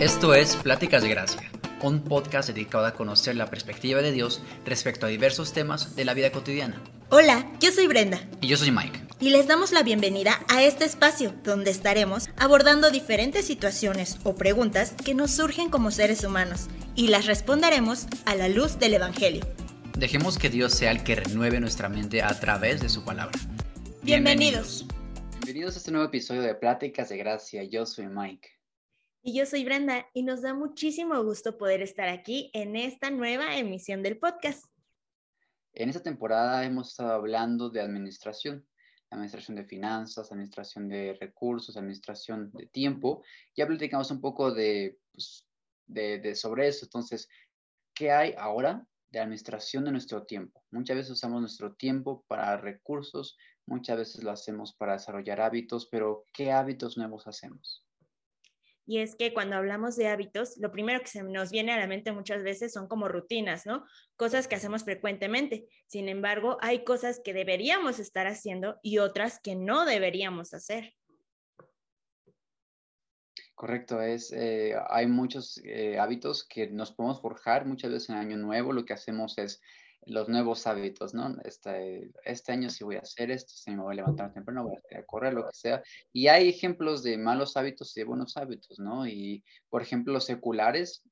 Esto es Pláticas de Gracia, un podcast dedicado a conocer la perspectiva de Dios respecto a diversos temas de la vida cotidiana. Hola, yo soy Brenda. Y yo soy Mike. Y les damos la bienvenida a este espacio donde estaremos abordando diferentes situaciones o preguntas que nos surgen como seres humanos y las responderemos a la luz del Evangelio. Dejemos que Dios sea el que renueve nuestra mente a través de su palabra. Bienvenidos. Bienvenidos a este nuevo episodio de Pláticas de Gracia. Yo soy Mike. Y yo soy Brenda y nos da muchísimo gusto poder estar aquí en esta nueva emisión del podcast. En esta temporada hemos estado hablando de administración, administración de finanzas, administración de recursos, administración de tiempo. Ya platicamos un poco de, pues, de, de sobre eso. Entonces, ¿qué hay ahora de administración de nuestro tiempo? Muchas veces usamos nuestro tiempo para recursos, muchas veces lo hacemos para desarrollar hábitos, pero ¿qué hábitos nuevos hacemos? Y es que cuando hablamos de hábitos, lo primero que se nos viene a la mente muchas veces son como rutinas, ¿no? Cosas que hacemos frecuentemente. Sin embargo, hay cosas que deberíamos estar haciendo y otras que no deberíamos hacer. Correcto, es, eh, hay muchos eh, hábitos que nos podemos forjar muchas veces en Año Nuevo. Lo que hacemos es los nuevos hábitos, ¿no? Este, este año sí voy a hacer esto, si me voy a levantar temprano, voy a, correr, lo que sea. Y hay ejemplos de malos hábitos y de buenos hábitos, ¿no? Y, por ejemplo, los seculares,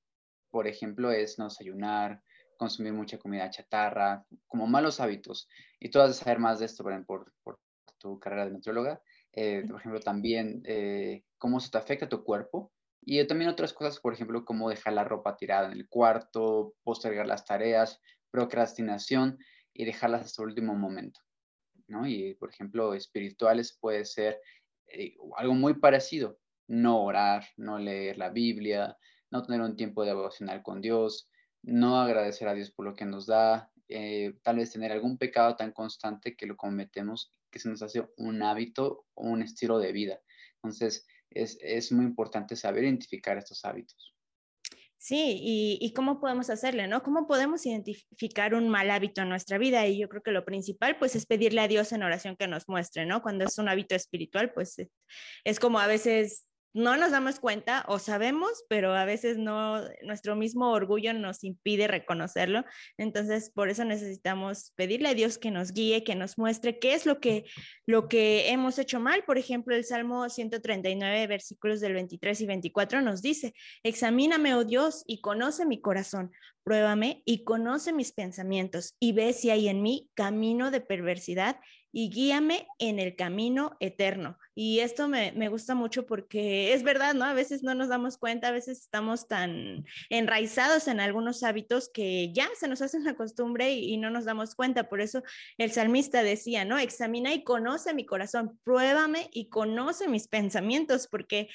por ejemplo, es no desayunar, consumir mucha comida chatarra, como malos hábitos. Y tú vas a saber más de esto por, por, tu carrera de nutrióloga. Eh, por ejemplo, también eh, cómo se te afecta tu cuerpo. Y también otras cosas, por ejemplo, cómo dejar la ropa tirada en el cuarto, postergar las tareas, procrastinación y dejarlas hasta el último momento. ¿no? Y, por ejemplo, espirituales puede ser eh, algo muy parecido, no orar, no leer la Biblia, no tener un tiempo de devocional con Dios, no agradecer a Dios por lo que nos da, eh, tal vez tener algún pecado tan constante que lo cometemos que se nos hace un hábito o un estilo de vida. Entonces, es, es muy importante saber identificar estos hábitos. Sí, y, cómo podemos hacerle, ¿no? ¿Cómo podemos identificar un mal hábito en nuestra vida? Y yo creo que lo principal, pues, es pedirle a Dios en oración que nos muestre, ¿no? Cuando es un hábito espiritual, pues, es como a veces no nos damos cuenta o sabemos, pero a veces no, nuestro mismo orgullo nos impide reconocerlo. Entonces, por eso necesitamos pedirle a Dios que nos guíe, que nos muestre qué es lo que, lo que hemos hecho mal. Por ejemplo, el Salmo 139, versículos del 23 y 24 nos dice, examíname, oh Dios, y conoce mi corazón, pruébame y conoce mis pensamientos y ve si hay en mí camino de perversidad y guíame en el camino eterno. Y esto me, gusta mucho porque es verdad, ¿no? A veces no nos damos cuenta, a veces estamos tan enraizados en algunos hábitos que ya se nos hace una costumbre y, y no nos damos cuenta. Por eso el salmista decía, ¿no? Examina y conoce mi corazón, pruébame y conoce mis pensamientos, porque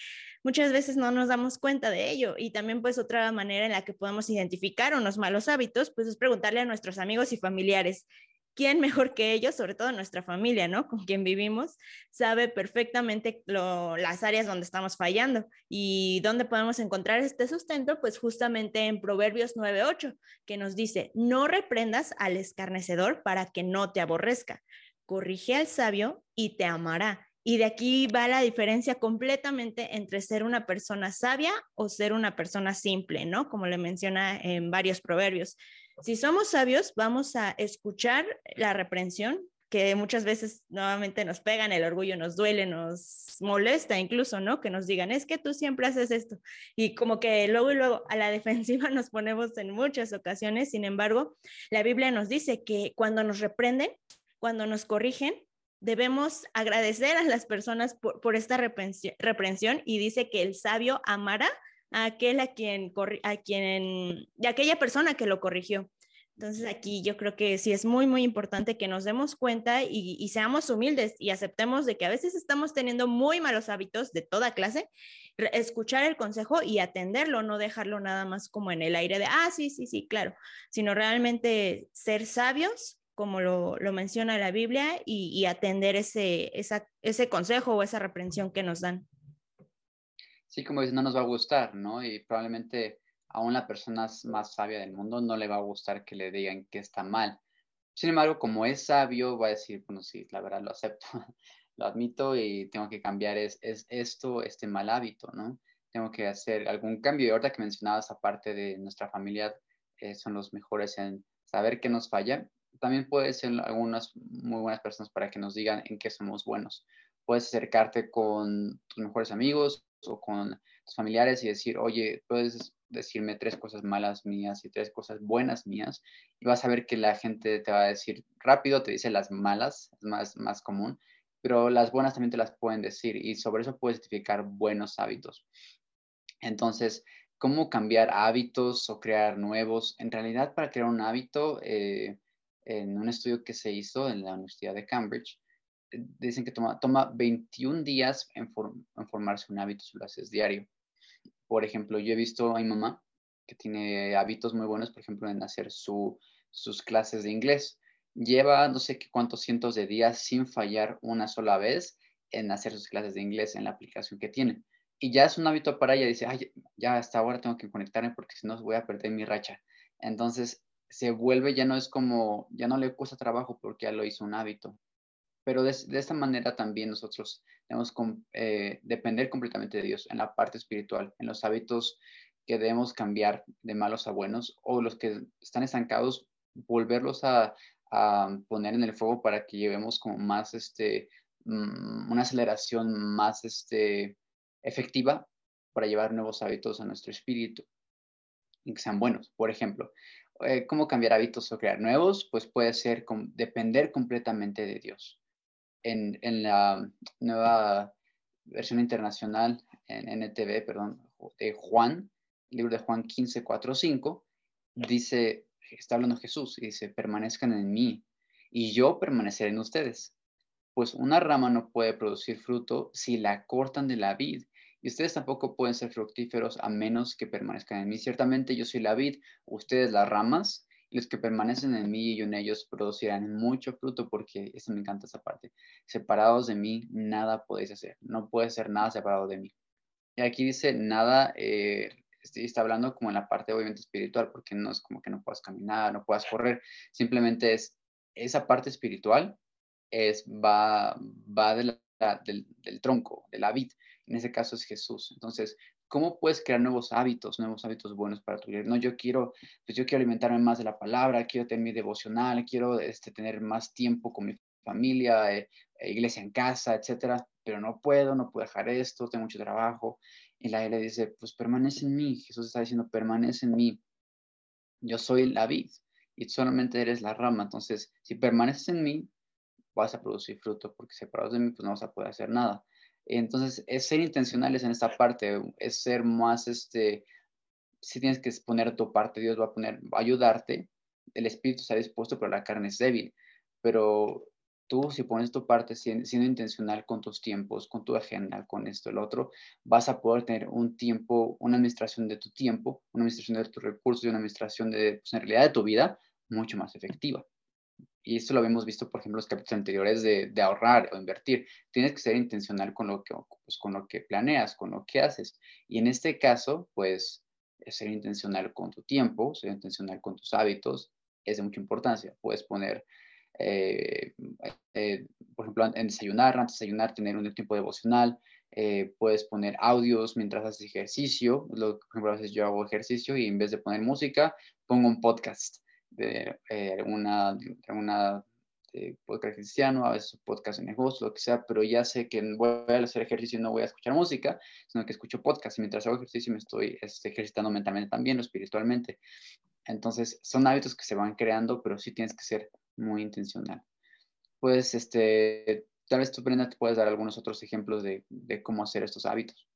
muchas veces no nos damos cuenta de ello. Y también pues otra manera en la que podemos identificar unos malos hábitos, pues es preguntarle a nuestros amigos y familiares, ¿quién mejor que ellos, sobre todo nuestra familia, ¿no? Con quien vivimos, sabe perfectamente las áreas donde estamos fallando y dónde podemos encontrar este sustento, pues justamente en Proverbios 9.8, que nos dice, no reprendas al escarnecedor para que no te aborrezca, corrige al sabio y te amará. Y de aquí va la diferencia completamente entre ser una persona sabia o ser una persona simple, ¿no? Como le menciona en varios proverbios. Si somos sabios, vamos a escuchar la reprensión, que muchas veces nuevamente nos pegan, el orgullo nos duele, nos molesta incluso, ¿no? Que nos digan, es que tú siempre haces esto. Y como que luego y luego a la defensiva nos ponemos en muchas ocasiones. Sin embargo, la Biblia nos dice que cuando nos reprenden, cuando nos corrigen, debemos agradecer a las personas por, esta reprensión y dice que el sabio amará a aquel a quien, a quien, y aquella persona que lo corrigió. Entonces aquí yo creo que sí es muy, muy importante que nos demos cuenta y, seamos humildes y aceptemos de que a veces estamos teniendo muy malos hábitos de toda clase, escuchar el consejo y atenderlo, no dejarlo nada más como en el aire de, ah, sí, sí, sí, claro, sino realmente ser sabios, como lo, menciona la Biblia, y, atender ese, ese consejo o esa reprensión que nos dan sí, como dices, no nos va a gustar, ¿no? Y probablemente a la persona más sabia del mundo no le va a gustar que le digan que está mal. Sin embargo, como es sabio, va a decir, bueno, sí, la verdad lo acepto, lo admito y tengo que cambiar es, es esto, este mal hábito, ¿no? tengo que hacer algún cambio. Y ahorita que mencionabas, aparte de nuestra familia, eh, son los mejores en saber qué nos falla. También puede ser algunas muy buenas personas para que nos digan en qué somos buenos. Puedes acercarte con tus mejores amigos o con tus familiares y decir, oye, puedes decirme tres cosas malas mías y tres cosas buenas mías, y vas a ver que la gente te va a decir rápido, te dice las malas, es más, más común, pero las buenas también te las pueden decir y sobre eso puedes identificar buenos hábitos. Entonces, ¿cómo cambiar hábitos o crear nuevos? En realidad, para crear un hábito, eh, en un estudio que se hizo en la Universidad de Cambridge, dicen que toma, toma 21 días en, formarse un hábito si lo haces diario. Por ejemplo, yo he visto a mi mamá que tiene hábitos muy buenos, por ejemplo, en hacer sus clases de inglés. Lleva no sé qué cuántos cientos de días sin fallar una sola vez en hacer sus clases de inglés en la aplicación que tiene. Y ya es un hábito para ella, dice, Ay, ya hasta ahora tengo que conectarme porque si no voy a perder mi racha. Entonces se vuelve, ya no es como, ya no le cuesta trabajo porque ya lo hizo un hábito. Pero de, esta manera también nosotros debemos eh, depender completamente de Dios en la parte espiritual, en los hábitos que debemos cambiar de malos a buenos o los que están estancados, volverlos a, poner en el fuego para que llevemos como más, este, mm, una aceleración más este, efectiva para llevar nuevos hábitos a nuestro espíritu y que sean buenos. Por ejemplo, eh, ¿cómo cambiar hábitos o crear nuevos? Pues puede ser depender completamente de Dios en, la nueva versión internacional, en NTV, perdón, de Juan, el libro de Juan 15, 4, 5, dice, está hablando Jesús y dice, permanezcan en mí y yo permaneceré en ustedes. Pues una rama no puede producir fruto si la cortan de la vid y ustedes tampoco pueden ser fructíferos a menos que permanezcan en mí. Ciertamente yo soy la vid, ustedes las ramas, los que permanecen en mí y yo en ellos producirán mucho fruto, porque eso me encanta esa parte. Separados de mí, nada podéis hacer. No puede ser nada separado de mí. Y aquí dice nada, eh, está hablando como en la parte obviamente espiritual, porque no es como que no puedas caminar, no puedas correr. Simplemente es esa parte espiritual es, va, va del, tronco, de la vid. En ese caso es Jesús. Entonces, ¿Cómo puedes crear nuevos hábitos, nuevos hábitos buenos para tu vida? No, yo quiero, pues yo quiero alimentarme más de la palabra, quiero tener mi devocional, quiero este, tener más tiempo con mi familia, eh, eh, iglesia en casa, etcétera, pero no puedo, no puedo dejar esto, tengo mucho trabajo. Y la le dice, pues permanece en mí. Jesús está diciendo, permanece en mí. Yo soy la vid y solamente eres la rama. Entonces, si permaneces en mí, vas a producir fruto, porque separados de mí, pues no vas a poder hacer nada. Entonces, es ser intencionales en esta parte, es ser más, este, si tienes que poner tu parte, Dios va a poner, va a ayudarte, el espíritu está dispuesto, pero la carne es débil. Pero tú, si pones tu parte siendo, intencional con tus tiempos, con tu agenda, con esto, el otro, vas a poder tener un tiempo, una administración de tu tiempo, una administración de tus recursos y una administración de, pues, en realidad, de tu vida mucho más efectiva y esto lo habíamos visto, por ejemplo, en los capítulos anteriores de, ahorrar o invertir. Tienes que ser intencional con lo que, pues, con lo que planeas, con lo que haces. Y en este caso, pues, ser intencional con tu tiempo, ser intencional con tus hábitos, es de mucha importancia. Puedes poner, eh, eh, por ejemplo, en desayunar, antes de desayunar, tener un tiempo devocional. Eh, puedes poner audios mientras haces ejercicio. Lo, por ejemplo, a veces yo hago ejercicio y en vez de poner música, pongo un podcast de eh, alguna, alguna eh, podcast cristiano, a veces podcast de negocio, lo que sea, pero ya sé que voy a hacer ejercicio y no voy a escuchar música, sino que escucho podcast y mientras hago ejercicio me estoy este, ejercitando mentalmente también o espiritualmente. Entonces, son hábitos que se van creando, pero sí tienes que ser muy intencional. Pues, este, tal vez tú, Brenda, te puedes dar algunos otros ejemplos de, de cómo hacer estos hábitos.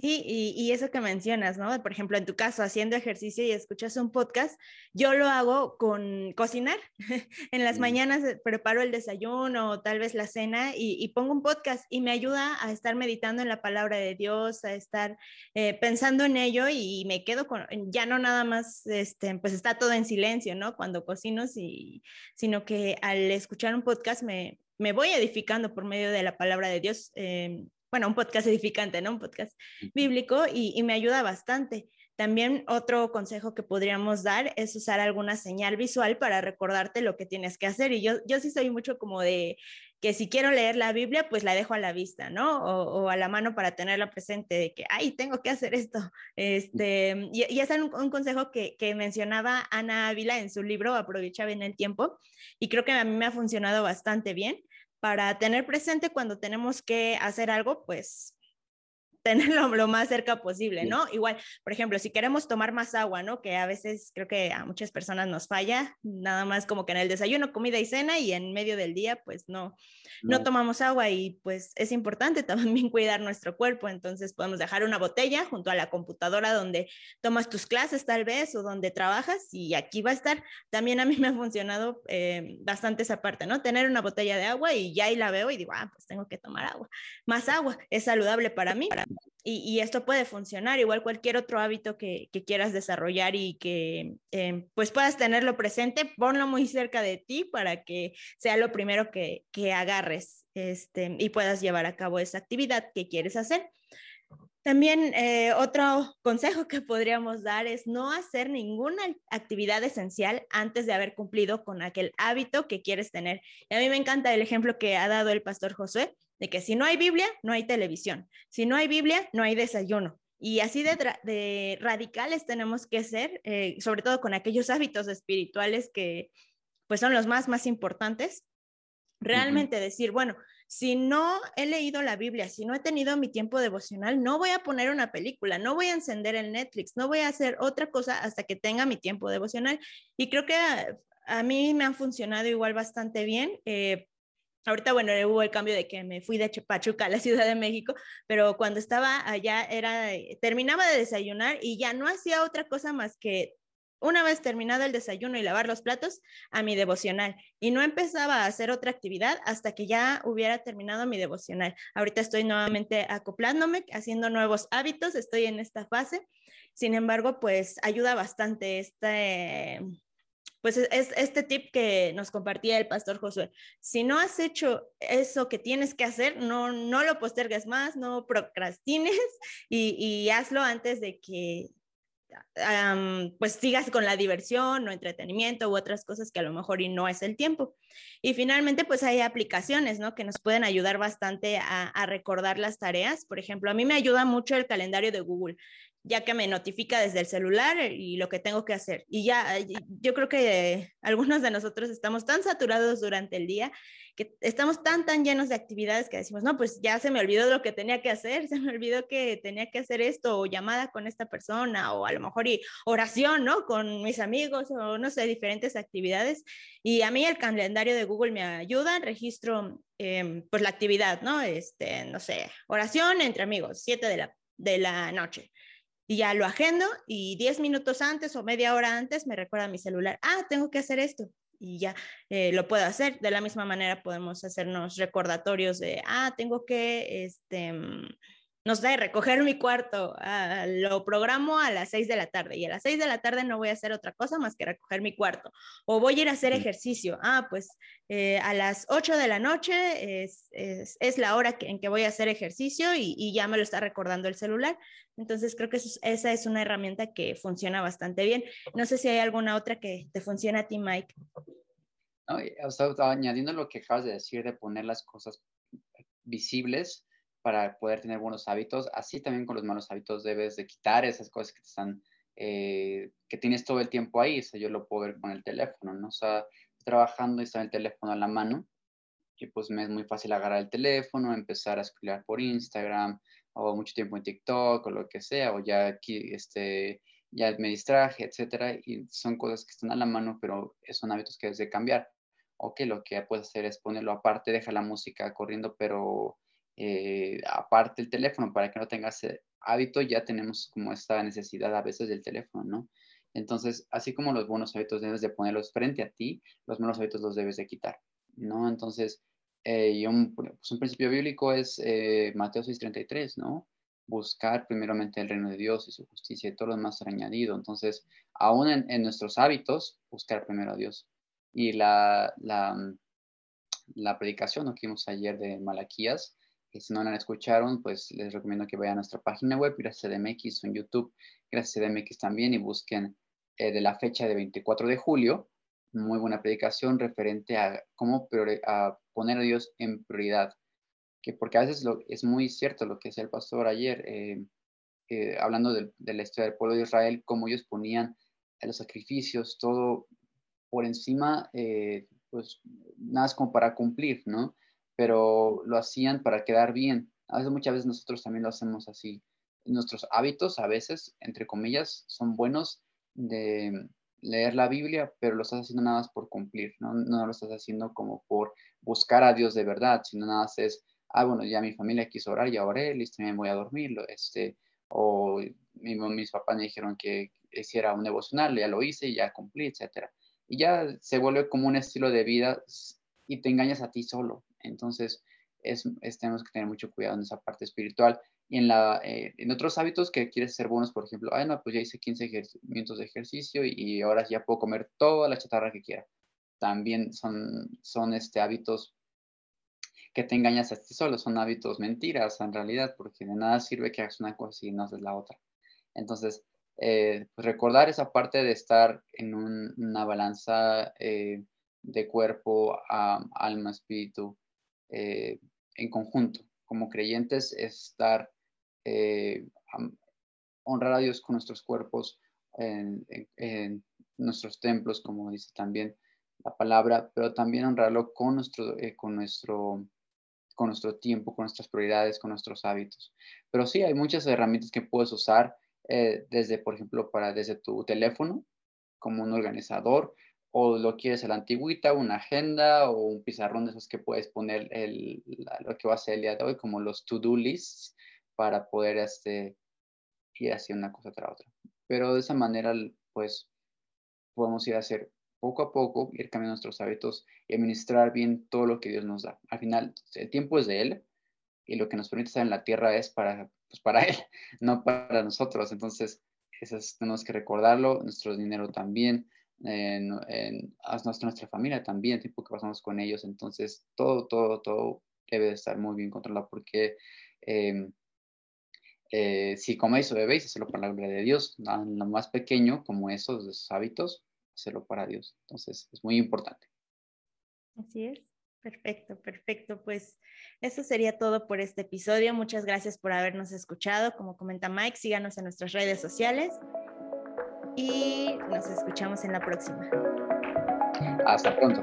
Sí, y, eso que mencionas, ¿no? Por ejemplo, en tu caso, haciendo ejercicio y escuchas un podcast, yo lo hago con cocinar. en las mm. mañanas eh, preparo el desayuno o tal vez la cena y, pongo un podcast y me ayuda a estar meditando en la palabra de Dios, a estar eh, pensando en ello y me quedo con, ya no nada más, este, pues está todo en silencio, ¿no? Cuando cocino, sí, sino que al escuchar un podcast me, me voy edificando por medio de la palabra de Dios. Em, bueno, un podcast edificante, ¿no? Un podcast bíblico y, me ayuda bastante. También otro consejo que podríamos dar es usar alguna señal visual para recordarte lo que tienes que hacer. Y yo, yo sí soy mucho como de, que si quiero leer la Biblia, pues la dejo a la vista, ¿no? O, a la mano para tenerla presente de que, ay, tengo que hacer esto. Este, y, y es un, un consejo que, que, mencionaba Ana Ávila en su libro, Aprovecha bien el tiempo, y creo que a mí me ha funcionado bastante bien para tener presente cuando tenemos que hacer algo, pues tenerlo lo más cerca posible, ¿no? Igual, por ejemplo, si queremos tomar más agua, ¿no? Que a veces creo que a muchas personas nos falla, nada más como que en el desayuno, comida y cena y en medio del día, pues no, no, tomamos agua y pues es importante también cuidar nuestro cuerpo, entonces podemos dejar una botella junto a la computadora donde tomas tus clases tal vez o donde trabajas y aquí va a estar. También a mí me ha funcionado eh, bastante esa parte, ¿no? Tener una botella de agua y ya ahí la veo y digo, ah, pues tengo que tomar agua. Más agua, es saludable para mí. Y, esto puede funcionar, igual cualquier otro hábito que, quieras desarrollar y que eh, pues puedas tenerlo presente, ponlo muy cerca de ti para que sea lo primero que, que agarres este, y puedas llevar a cabo esa actividad que quieres hacer. También eh, otro consejo que podríamos dar es no hacer ninguna actividad esencial antes de haber cumplido con aquel hábito que quieres tener. A mí me encanta el ejemplo que ha dado el pastor Josué, de que si no hay Biblia, no hay televisión. Si no hay Biblia, no hay desayuno. Y así de, radicales tenemos que ser, eh, sobre todo con aquellos hábitos espirituales que pues son los más, más importantes. Realmente decir, bueno, si no he leído la Biblia, si no he tenido mi tiempo devocional, no voy a poner una película, no voy a encender el Netflix, no voy a hacer otra cosa hasta que tenga mi tiempo devocional. Y creo que a, mí me han funcionado igual bastante bien. Eh, Ahorita, bueno, hubo el cambio de que me fui de Pachuca a la Ciudad de México, pero cuando estaba allá era, eh, terminaba de desayunar y ya no hacía otra cosa más que una vez terminado el desayuno y lavar los platos, a mi devocional. Y no empezaba a hacer otra actividad hasta que ya hubiera terminado mi devocional. Ahorita estoy nuevamente acoplándome, haciendo nuevos hábitos, estoy en esta fase. Sin embargo, pues ayuda bastante este, pues es, este tip que nos compartía el pastor Josué. Si no has hecho eso que tienes que hacer, no, no lo postergues más, no procrastines y, hazlo antes de que pues sigas con la diversión o entretenimiento u otras cosas que a lo mejor y no es el tiempo. Y finalmente, pues hay aplicaciones, ¿no? Que nos pueden ayudar bastante a recordar las tareas. Por ejemplo, a mí me ayuda mucho el calendario de Google ya que me notifica desde el celular y lo que tengo que hacer. Y ya, yo creo que algunos de nosotros estamos tan saturados durante el día que estamos tan, tan llenos de actividades que decimos, no, pues ya se me olvidó lo que tenía que hacer, se me olvidó que tenía que hacer esto o llamada con esta persona o a lo mejor y oración, ¿no? Con mis amigos o no sé, diferentes actividades. Y a mí el calendario de Google me ayuda, registro em, pues la actividad, ¿no? Este, no sé, oración entre amigos, 7 de la, de la noche y ya lo agendo y 10 minutos antes o media hora antes me recuerda mi celular, ah, tengo que hacer esto y ya eh, lo puedo hacer. De la misma manera podemos hacernos recordatorios de, ah, tengo que, este, mm, no sé, recoger mi cuarto, ah, lo programo a las 6 de la tarde y a las 6 de la tarde no voy a hacer otra cosa más que recoger mi cuarto. O voy a ir a hacer ejercicio. Ah, pues eh, a las 8 de la noche es, es, es la hora que, en que voy a hacer ejercicio y, y, ya me lo está recordando el celular. Entonces creo que esa es una herramienta que funciona bastante bien. No sé si hay alguna otra que te funcione a ti, Mike. No, o añadiendo lo que acabas de decir de poner las cosas visibles para poder tener buenos hábitos. Así también con los malos hábitos debes de quitar esas cosas que están, eh, que tienes todo el tiempo ahí. O yo lo puedo ver con el teléfono, ¿no? O sea, trabajando y está el teléfono a la mano y pues me es muy fácil agarrar el teléfono, empezar a scrollar por Instagram o mucho tiempo en TikTok o lo que sea, o ya aquí, este, ya me distraje, etcétera, y son cosas que están a la mano, pero son hábitos que debes de cambiar. O que lo que puedes hacer es ponerlo aparte, deja la música corriendo, pero eh, aparte el teléfono, para que no tengas hábito, ya tenemos como esta necesidad a veces del teléfono, ¿no? Entonces, así como los buenos hábitos debes de ponerlos frente a ti, los malos hábitos los debes de quitar, ¿no? Entonces, eh, un, pues un, principio bíblico es eh, Mateo 6:33, ¿no? Buscar primeramente el reino de Dios y su justicia y todo lo demás será añadido. Entonces, aún en, nuestros hábitos, buscar primero a Dios. Y la, predicación que vimos ayer de Malaquías, que si no la escucharon, pues les recomiendo que vayan a nuestra página web, Gracias CDMX en YouTube, Gracias CDMX también, y busquen eh, de la fecha de 24 de julio, muy buena predicación referente a cómo a poner a Dios en prioridad. Que porque a veces lo, es muy cierto lo que decía el pastor ayer, eh, eh, hablando de, la historia del pueblo de Israel, cómo ellos ponían los sacrificios, todo por encima, eh, pues nada es como para cumplir, ¿no? Pero lo hacían para quedar bien. A veces, muchas veces nosotros también lo hacemos así. Nuestros hábitos, a veces, entre comillas, son buenos de leer la Biblia, pero lo estás haciendo nada más por cumplir, ¿no? No lo estás haciendo como por buscar a Dios de verdad, sino nada más es, ah, bueno, ya mi familia quiso orar, ya oré, listo, me voy a dormir, este, o mis papás me dijeron que hiciera un devocional, ya lo hice y ya cumplí, etcétera. Y ya se vuelve como un estilo de vida y te engañas a ti solo. Entonces, es, tenemos que tener mucho cuidado en esa parte espiritual. Y en, la, eh, en otros hábitos que quieres ser buenos, por ejemplo, ay, no, pues ya hice 15 minutos de ejercicio y ahora ya puedo comer toda la chatarra que quiera. También son, son este, hábitos que te engañas a ti solo, son hábitos mentiras en realidad, porque de nada sirve que hagas una cosa y no haces la otra. Entonces, eh, pues recordar esa parte de estar en una balanza eh, de cuerpo, alma, espíritu, eh, en conjunto. Como creyentes, estar, honrar a Dios con nuestros cuerpos, en, nuestros templos, como dice también la palabra, pero también honrarlo con nuestro, con nuestro con nuestro tiempo, con nuestras prioridades, con nuestros hábitos. Pero sí, hay muchas herramientas que puedes usar eh, desde, por ejemplo, para desde tu teléfono, como un organizador, o lo quieres a la antigüita, una agenda o un pizarrón de esos que puedes poner el, lo que va a hacer el día de hoy, como los to-do lists, para poder este, ir haciendo una cosa tras otra. Pero de esa manera, pues, podemos ir a hacer poco a poco, ir cambiando nuestros hábitos y administrar bien todo lo que Dios nos da. Al final, el tiempo es de Él y lo que nos permite estar en la tierra es para, pues para Él, no para nosotros. Entonces, eso tenemos que recordarlo, nuestro dinero también, en, nuestra, familia también, el tiempo que pasamos con ellos. Entonces, todo, todo, todo debe de estar muy bien controlado porque em, eh, si coméis o bebéis, hacerlo por la gloria de Dios. Lo más pequeño, como esos, esos hábitos, hacerlo para Dios. Entonces, es muy importante. Así es. Perfecto, perfecto. Pues eso sería todo por este episodio. Muchas gracias por habernos escuchado. Como comenta Mike, síganos en nuestras redes sociales y nos escuchamos en la próxima. Hasta pronto.